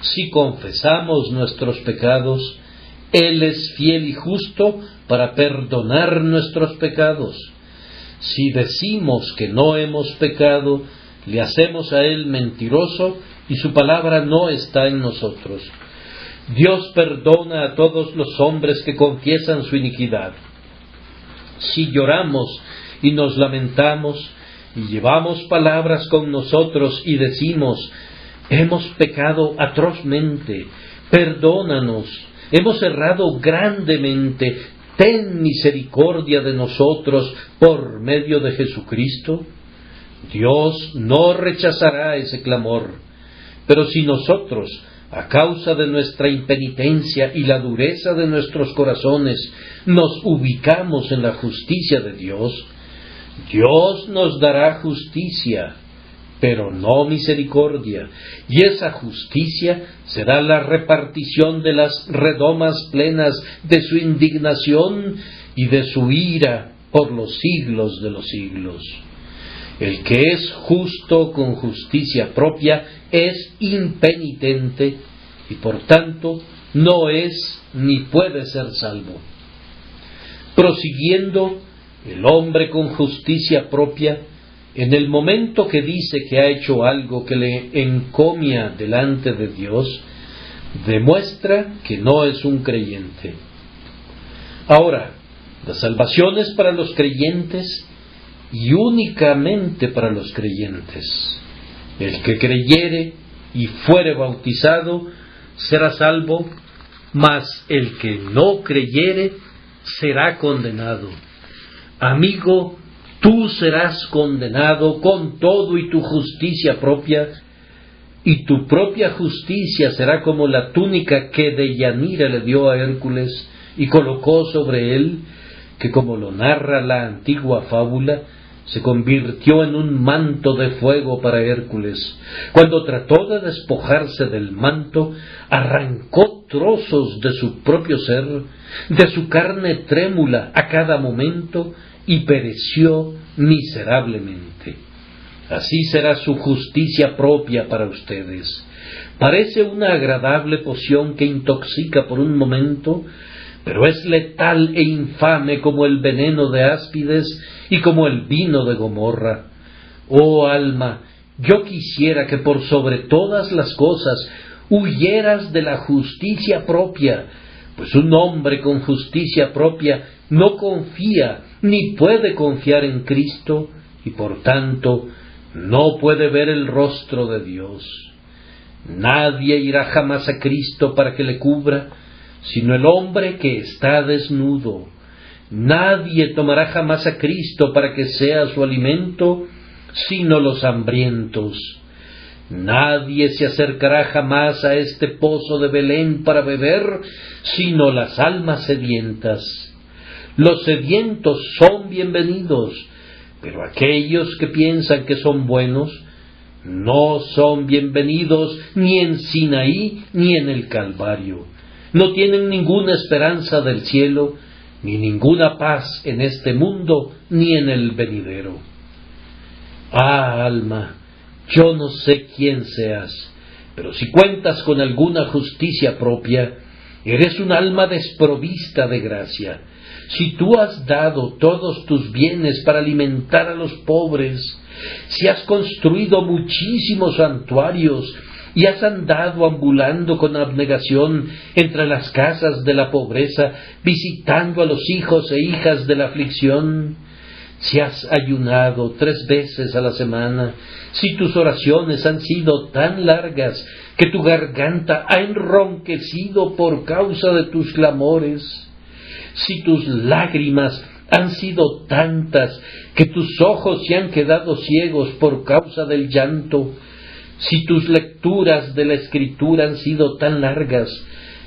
Si confesamos nuestros pecados, Él es fiel y justo para perdonar nuestros pecados. Si decimos que no hemos pecado, le hacemos a Él mentiroso y su palabra no está en nosotros. Dios perdona a todos los hombres que confiesan su iniquidad. Si lloramos y nos lamentamos y llevamos palabras con nosotros y decimos, hemos pecado atrozmente, perdónanos, hemos errado grandemente, ten misericordia de nosotros por medio de Jesucristo. Dios no rechazará ese clamor, pero si nosotros, a causa de nuestra impenitencia y la dureza de nuestros corazones, nos ubicamos en la justicia de Dios, Dios nos dará justicia, pero no misericordia, y esa justicia será la repartición de las redomas plenas de su indignación y de su ira por los siglos de los siglos. El que es justo con justicia propia es impenitente y por tanto no es ni puede ser salvo. Prosiguiendo, el hombre con justicia propia, en el momento que dice que ha hecho algo que le encomia delante de Dios, demuestra que no es un creyente. Ahora, la salvación es para los creyentes y únicamente para los creyentes. El que creyere y fuere bautizado será salvo, mas el que no creyere será condenado. Amigo, tú serás condenado con todo y tu justicia propia, y tu propia justicia será como la túnica que Deyanira le dio a Hércules y colocó sobre él, que como lo narra la antigua fábula, se convirtió en un manto de fuego para Hércules. Cuando trató de despojarse del manto, arrancó trozos de su propio ser, de su carne trémula a cada momento, y pereció miserablemente. Así será su justicia propia para ustedes. Parece una agradable poción que intoxica por un momento, pero es letal e infame como el veneno de áspides y como el vino de Gomorra. Oh alma, yo quisiera que por sobre todas las cosas huyeras de la justicia propia, pues un hombre con justicia propia no confía ni puede confiar en Cristo y por tanto no puede ver el rostro de Dios. Nadie irá jamás a Cristo para que le cubra, sino el hombre que está desnudo. Nadie tomará jamás a Cristo para que sea su alimento, sino los hambrientos. Nadie se acercará jamás a este pozo de Belén para beber, sino las almas sedientas. Los sedientos son bienvenidos, pero aquellos que piensan que son buenos, no son bienvenidos ni en Sinaí ni en el Calvario. No tienen ninguna esperanza del cielo, ni ninguna paz en este mundo ni en el venidero. Ah, alma, yo no sé quién seas, pero si cuentas con alguna justicia propia, eres un alma desprovista de gracia. Si tú has dado todos tus bienes para alimentar a los pobres, si has construido muchísimos santuarios y has andado ambulando con abnegación entre las casas de la pobreza, visitando a los hijos e hijas de la aflicción, si has ayunado tres veces a la semana, si tus oraciones han sido tan largas que tu garganta ha enronquecido por causa de tus clamores, si tus lágrimas han sido tantas que tus ojos se han quedado ciegos por causa del llanto, si tus lecturas de la escritura han sido tan largas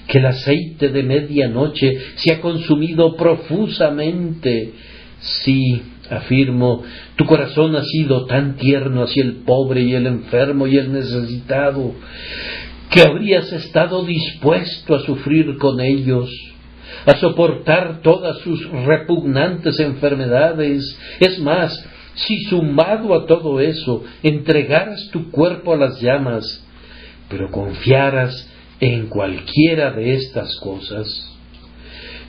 que el aceite de medianoche se ha consumido profusamente, si, afirmo, tu corazón ha sido tan tierno hacia el pobre y el enfermo y el necesitado, que habrías estado dispuesto a sufrir con ellos, a soportar todas sus repugnantes enfermedades, es más, si sumado a todo eso entregaras tu cuerpo a las llamas, pero confiaras en cualquiera de estas cosas,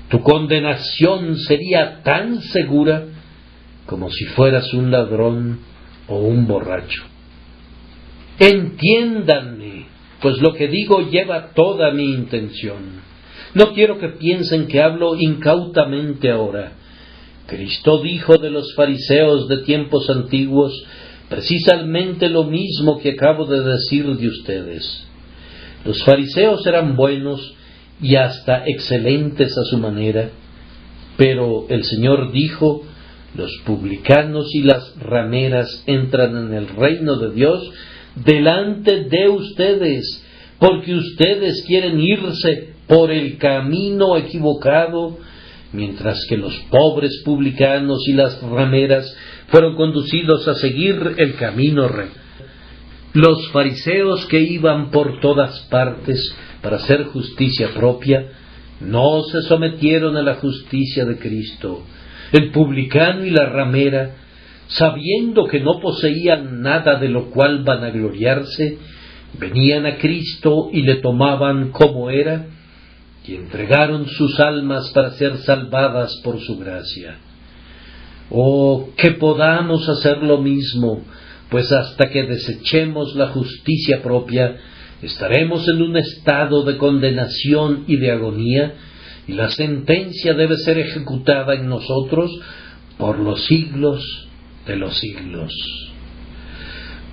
tu condenación sería tan segura como si fueras un ladrón o un borracho. Entiéndanme, pues lo que digo lleva toda mi intención. No quiero que piensen que hablo incautamente ahora. Cristo dijo de los fariseos de tiempos antiguos precisamente lo mismo que acabo de decir de ustedes. Los fariseos eran buenos y hasta excelentes a su manera, pero el Señor dijo, los publicanos y las rameras entran en el reino de Dios delante de ustedes, porque ustedes quieren irse por el camino equivocado, mientras que los pobres publicanos y las rameras fueron conducidos a seguir el camino recto. Los fariseos que iban por todas partes para hacer justicia propia, no se sometieron a la justicia de Cristo. El publicano y la ramera, sabiendo que no poseían nada de lo cual vanagloriarse, venían a Cristo y le tomaban como era, y entregaron sus almas para ser salvadas por su gracia. Oh, que podamos hacer lo mismo, pues hasta que desechemos la justicia propia, estaremos en un estado de condenación y de agonía, y la sentencia debe ser ejecutada en nosotros por los siglos de los siglos.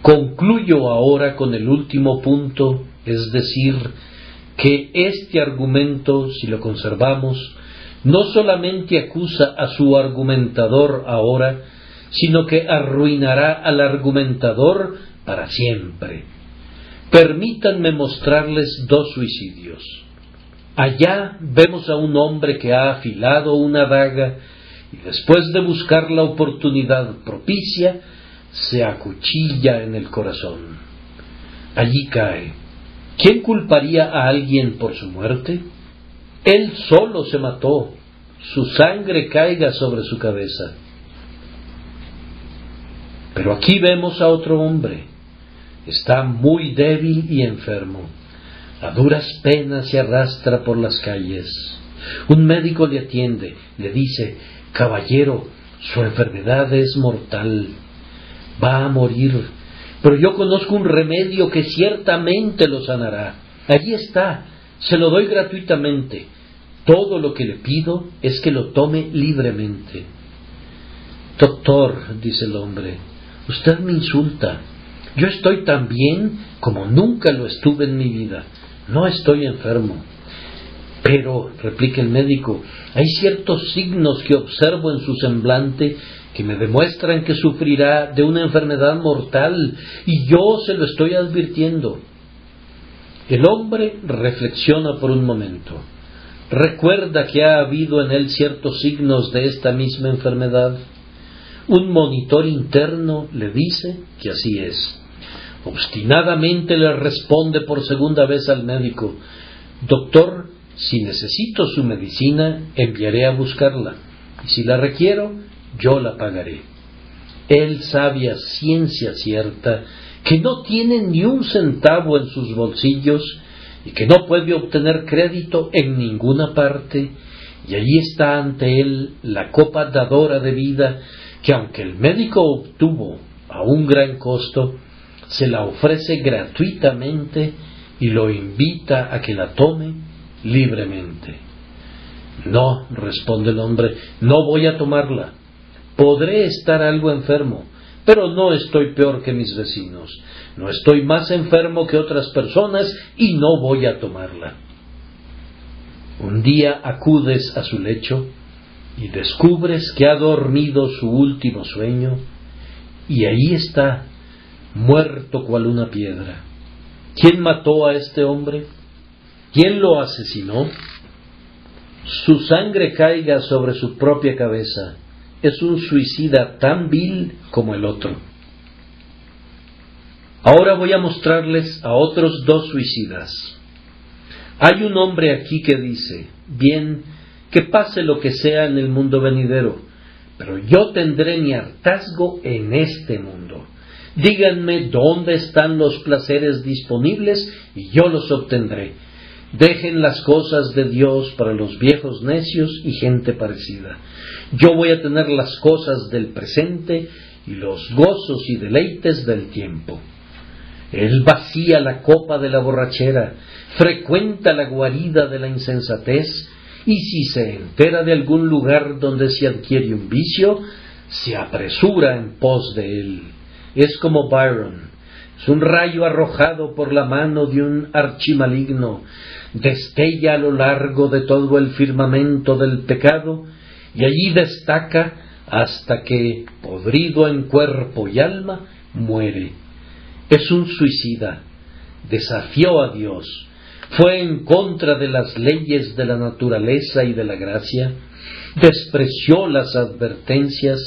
Concluyo ahora con el último punto, es decir, que este argumento, si lo conservamos, no solamente acusa a su argumentador ahora, sino que arruinará al argumentador para siempre. Permítanme mostrarles dos suicidios. Allá vemos a un hombre que ha afilado una daga y después de buscar la oportunidad propicia, se acuchilla en el corazón. Allí cae. ¿Quién culparía a alguien por su muerte? Él solo se mató, su sangre caiga sobre su cabeza. Pero aquí vemos a otro hombre. Está muy débil y enfermo. A duras penas se arrastra por las calles. Un médico le atiende, le dice, Caballero, su enfermedad es mortal. Va a morir. Pero yo conozco un remedio que ciertamente lo sanará. Allí está. Se lo doy gratuitamente. Todo lo que le pido es que lo tome libremente. Doctor, dice el hombre, usted me insulta. Yo estoy tan bien como nunca lo estuve en mi vida. No estoy enfermo. Pero, replica el médico, hay ciertos signos que observo en su semblante que me demuestran que sufrirá de una enfermedad mortal y yo se lo estoy advirtiendo. El hombre reflexiona por un momento recuerda que ha habido en él ciertos signos de esta misma enfermedad. Un monitor interno le dice que así es. Obstinadamente le responde por segunda vez al médico, Doctor, si necesito su medicina, enviaré a buscarla, y si la requiero, yo la pagaré. Él sabe a ciencia cierta que no tiene ni un centavo en sus bolsillos y que no puede obtener crédito en ninguna parte, y allí está ante él la copa dadora de vida que aunque el médico obtuvo a un gran costo, se la ofrece gratuitamente y lo invita a que la tome libremente. No, responde el hombre, no voy a tomarla. Podré estar algo enfermo, pero no estoy peor que mis vecinos. No estoy más enfermo que otras personas y no voy a tomarla. Un día acudes a su lecho y descubres que ha dormido su último sueño y ahí está, muerto cual una piedra. ¿Quién mató a este hombre? ¿Quién lo asesinó? Su sangre caiga sobre su propia cabeza. Es un suicida tan vil como el otro. Ahora voy a mostrarles a otros dos suicidas. Hay un hombre aquí que dice, bien, que pase lo que sea en el mundo venidero, pero yo tendré mi hartazgo en este mundo. Díganme dónde están los placeres disponibles y yo los obtendré. Dejen las cosas de Dios para los viejos necios y gente parecida. Yo voy a tener las cosas del presente y los gozos y deleites del tiempo. Él vacía la copa de la borrachera, frecuenta la guarida de la insensatez, y si se entera de algún lugar donde se adquiere un vicio, se apresura en pos de él. Es como Byron, es un rayo arrojado por la mano de un archimaligno, destella a lo largo de todo el firmamento del pecado, y allí destaca hasta que, podrido en cuerpo y alma, muere. Es un suicida, desafió a Dios, fue en contra de las leyes de la naturaleza y de la gracia, despreció las advertencias,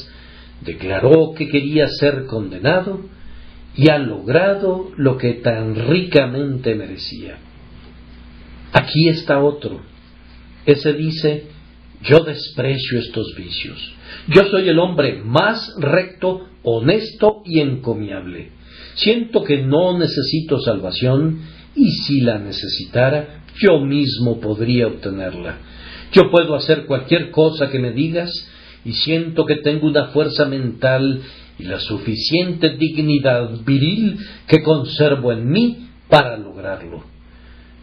declaró que quería ser condenado y ha logrado lo que tan ricamente merecía. Aquí está otro. Ese dice, yo desprecio estos vicios. Yo soy el hombre más recto, honesto y encomiable. Siento que no necesito salvación y si la necesitara, yo mismo podría obtenerla. Yo puedo hacer cualquier cosa que me digas y siento que tengo una fuerza mental y la suficiente dignidad viril que conservo en mí para lograrlo.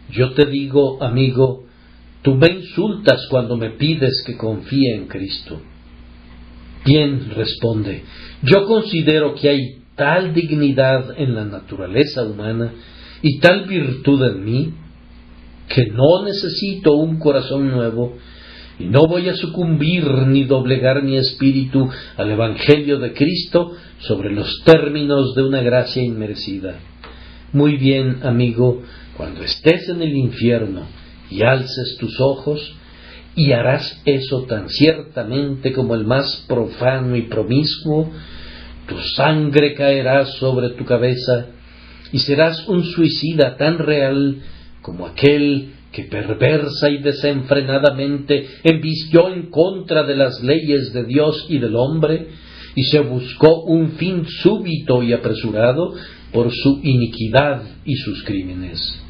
Yo te digo, amigo, tú me insultas cuando me pides que confíe en Cristo. Bien, responde, yo considero que hay tal dignidad en la naturaleza humana y tal virtud en mí que no necesito un corazón nuevo y no voy a sucumbir ni doblegar mi espíritu al Evangelio de Cristo sobre los términos de una gracia inmerecida. Muy bien, amigo, cuando estés en el infierno y alces tus ojos, y harás eso tan ciertamente como el más profano y promiscuo, tu sangre caerá sobre tu cabeza y serás un suicida tan real como aquel que perversa y desenfrenadamente embistió en contra de las leyes de Dios y del hombre, y se buscó un fin súbito y apresurado por su iniquidad y sus crímenes.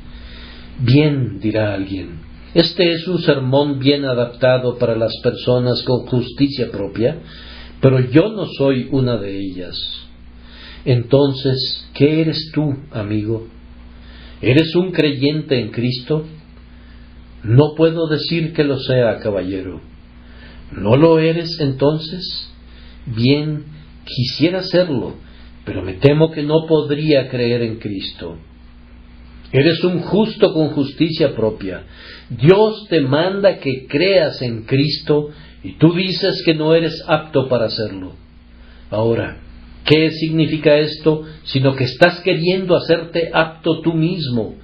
Bien, dirá alguien, este es un sermón bien adaptado para las personas con justicia propia, pero yo no soy una de ellas. Entonces, ¿qué eres tú, amigo? ¿Eres un creyente en Cristo? No puedo decir que lo sea, caballero. ¿No lo eres entonces? Bien, quisiera serlo, pero me temo que no podría creer en Cristo. Eres un justo con justicia propia. Dios te manda que creas en Cristo y tú dices que no eres apto para hacerlo. Ahora, ¿Qué significa esto? Sino que estás queriendo hacerte apto tú mismo.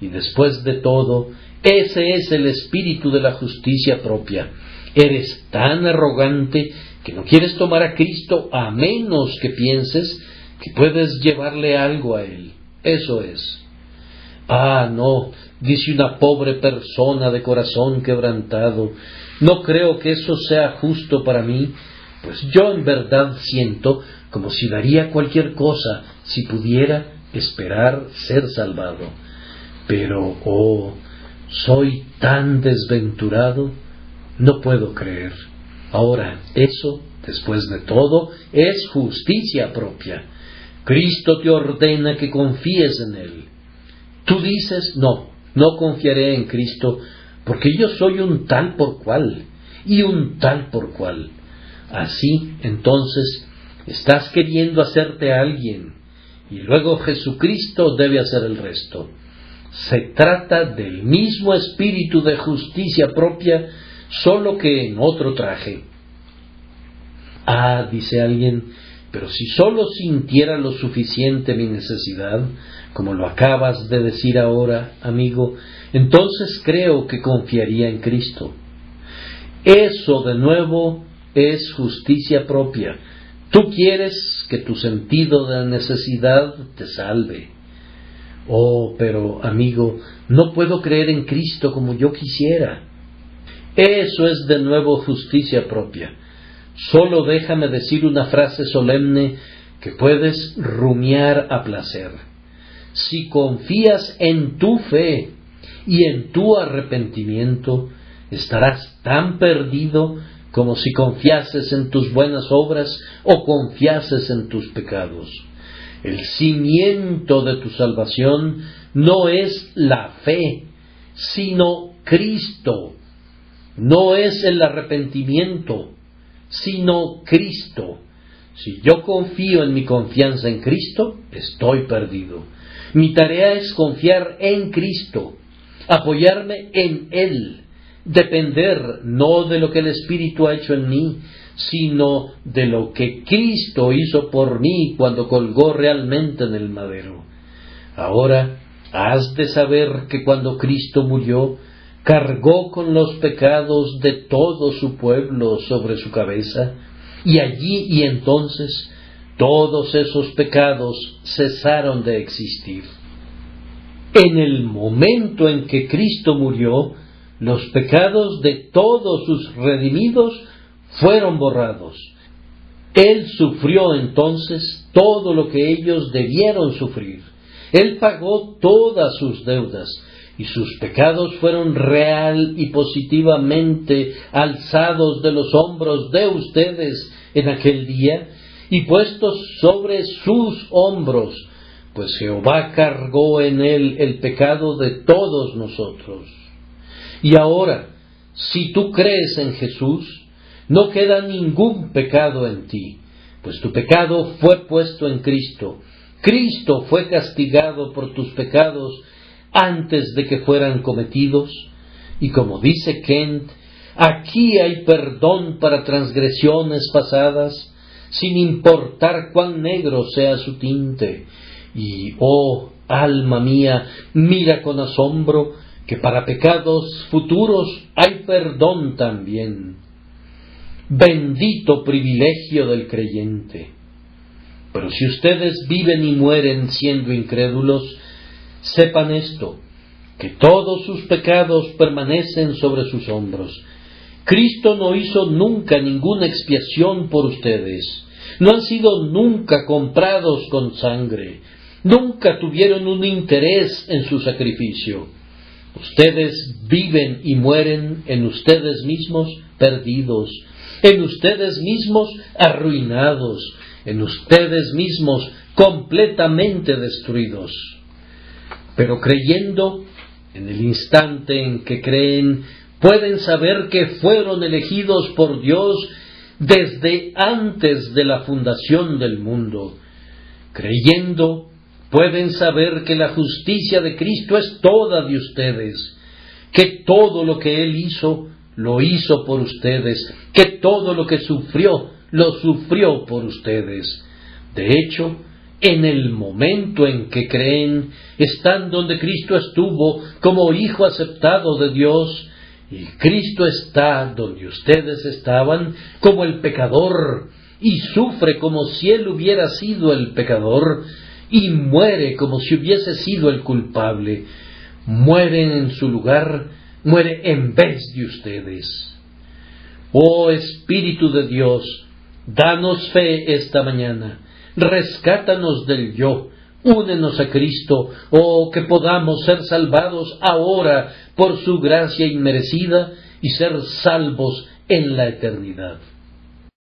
Y después de todo, ese es el espíritu de la justicia propia. Eres tan arrogante que no quieres tomar a Cristo a menos que pienses que puedes llevarle algo a Él. Eso es. Ah, no, dice una pobre persona de corazón quebrantado, no creo que eso sea justo para mí, pues yo en verdad siento como si daría cualquier cosa si pudiera esperar ser salvado. Pero, oh, soy tan desventurado, no puedo creer. Ahora, eso, después de todo, es justicia propia. Cristo te ordena que confíes en Él. Tú dices, no, no confiaré en Cristo, porque yo soy un tal por cual, y un tal por cual. Así, entonces, Estás queriendo hacerte a alguien y luego Jesucristo debe hacer el resto. Se trata del mismo espíritu de justicia propia, solo que en otro traje. Ah, dice alguien, pero si solo sintiera lo suficiente mi necesidad, como lo acabas de decir ahora, amigo, entonces creo que confiaría en Cristo. Eso de nuevo es justicia propia, Tú quieres que tu sentido de necesidad te salve. Oh, pero amigo, no puedo creer en Cristo como yo quisiera. Eso es de nuevo justicia propia. Solo déjame decir una frase solemne que puedes rumiar a placer. Si confías en tu fe y en tu arrepentimiento, estarás tan perdido como si confiases en tus buenas obras o confiases en tus pecados. El cimiento de tu salvación no es la fe, sino Cristo. No es el arrepentimiento, sino Cristo. Si yo confío en mi confianza en Cristo, estoy perdido. Mi tarea es confiar en Cristo, apoyarme en Él, depender no de lo que el Espíritu ha hecho en mí, sino de lo que Cristo hizo por mí cuando colgó realmente en el madero. Ahora has de saber que cuando Cristo murió, cargó con los pecados de todo su pueblo sobre su cabeza, y allí y entonces todos esos pecados cesaron de existir. En el momento en que Cristo murió, los pecados de todos sus redimidos fueron borrados. Él sufrió entonces todo lo que ellos debieron sufrir. Él pagó todas sus deudas y sus pecados fueron real y positivamente alzados de los hombros de ustedes en aquel día y puestos sobre sus hombros, pues Jehová cargó en él el pecado de todos nosotros. Y ahora, si tú crees en Jesús, no queda ningún pecado en ti, pues tu pecado fue puesto en Cristo. Cristo fue castigado por tus pecados antes de que fueran cometidos. Y como dice Kent, aquí hay perdón para transgresiones pasadas, sin importar cuán negro sea su tinte. Y, oh, alma mía, mira con asombro que para pecados futuros hay perdón también. Bendito privilegio del creyente. Pero si ustedes viven y mueren siendo incrédulos, sepan esto, que todos sus pecados permanecen sobre sus hombros. Cristo no hizo nunca ninguna expiación por ustedes. No han sido nunca comprados con sangre. Nunca tuvieron un interés en su sacrificio. Ustedes viven y mueren en ustedes mismos perdidos, en ustedes mismos arruinados, en ustedes mismos completamente destruidos. Pero creyendo, en el instante en que creen, pueden saber que fueron elegidos por Dios desde antes de la fundación del mundo. Creyendo, pueden saber que la justicia de Cristo es toda de ustedes, que todo lo que Él hizo lo hizo por ustedes, que todo lo que sufrió, lo sufrió por ustedes. De hecho, en el momento en que creen, están donde Cristo estuvo como Hijo aceptado de Dios, y Cristo está donde ustedes estaban como el pecador, y sufre como si Él hubiera sido el pecador, y muere como si hubiese sido el culpable. Mueren en su lugar muere en vez de ustedes. Oh Espíritu de Dios, danos fe esta mañana, rescátanos del yo, únenos a Cristo, oh que podamos ser salvados ahora por su gracia inmerecida y ser salvos en la eternidad.